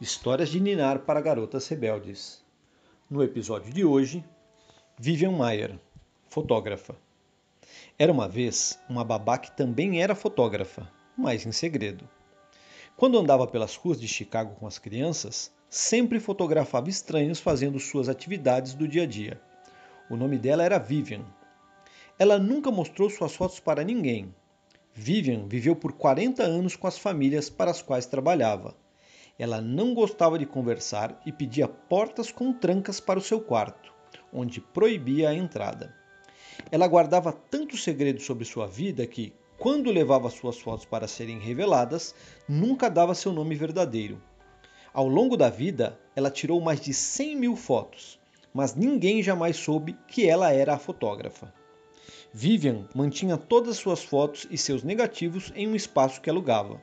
Histórias de Ninar para Garotas Rebeldes. No episódio de hoje, Vivian Mayer, fotógrafa. Era uma vez uma babá que também era fotógrafa, mas em segredo. Quando andava pelas ruas de Chicago com as crianças, sempre fotografava estranhos fazendo suas atividades do dia a dia. O nome dela era Vivian. Ela nunca mostrou suas fotos para ninguém. Vivian viveu por 40 anos com as famílias para as quais trabalhava ela não gostava de conversar e pedia portas com trancas para o seu quarto, onde proibia a entrada. Ela guardava tanto segredo sobre sua vida que, quando levava suas fotos para serem reveladas, nunca dava seu nome verdadeiro. Ao longo da vida, ela tirou mais de 100 mil fotos, mas ninguém jamais soube que ela era a fotógrafa. Vivian mantinha todas suas fotos e seus negativos em um espaço que alugava.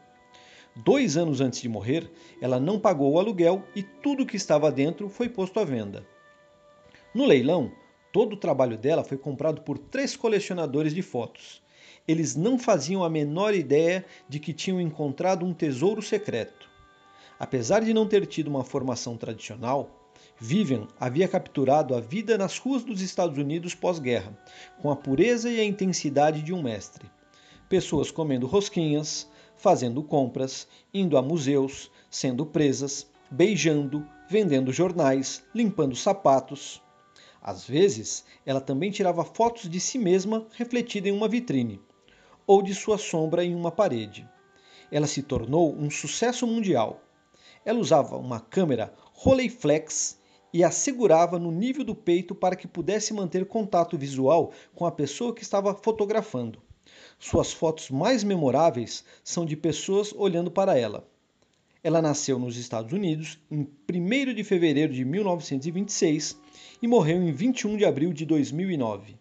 Dois anos antes de morrer, ela não pagou o aluguel e tudo que estava dentro foi posto à venda. No leilão, todo o trabalho dela foi comprado por três colecionadores de fotos. Eles não faziam a menor ideia de que tinham encontrado um tesouro secreto. Apesar de não ter tido uma formação tradicional, Vivian havia capturado a vida nas ruas dos Estados Unidos pós-guerra, com a pureza e a intensidade de um mestre. Pessoas comendo rosquinhas, fazendo compras, indo a museus, sendo presas, beijando, vendendo jornais, limpando sapatos. Às vezes, ela também tirava fotos de si mesma refletida em uma vitrine, ou de sua sombra em uma parede. Ela se tornou um sucesso mundial. Ela usava uma câmera Rolleiflex e a segurava no nível do peito para que pudesse manter contato visual com a pessoa que estava fotografando. Suas fotos mais memoráveis são de pessoas olhando para ela. Ela nasceu nos Estados Unidos em 1 de fevereiro de 1926 e morreu em 21 de abril de 2009.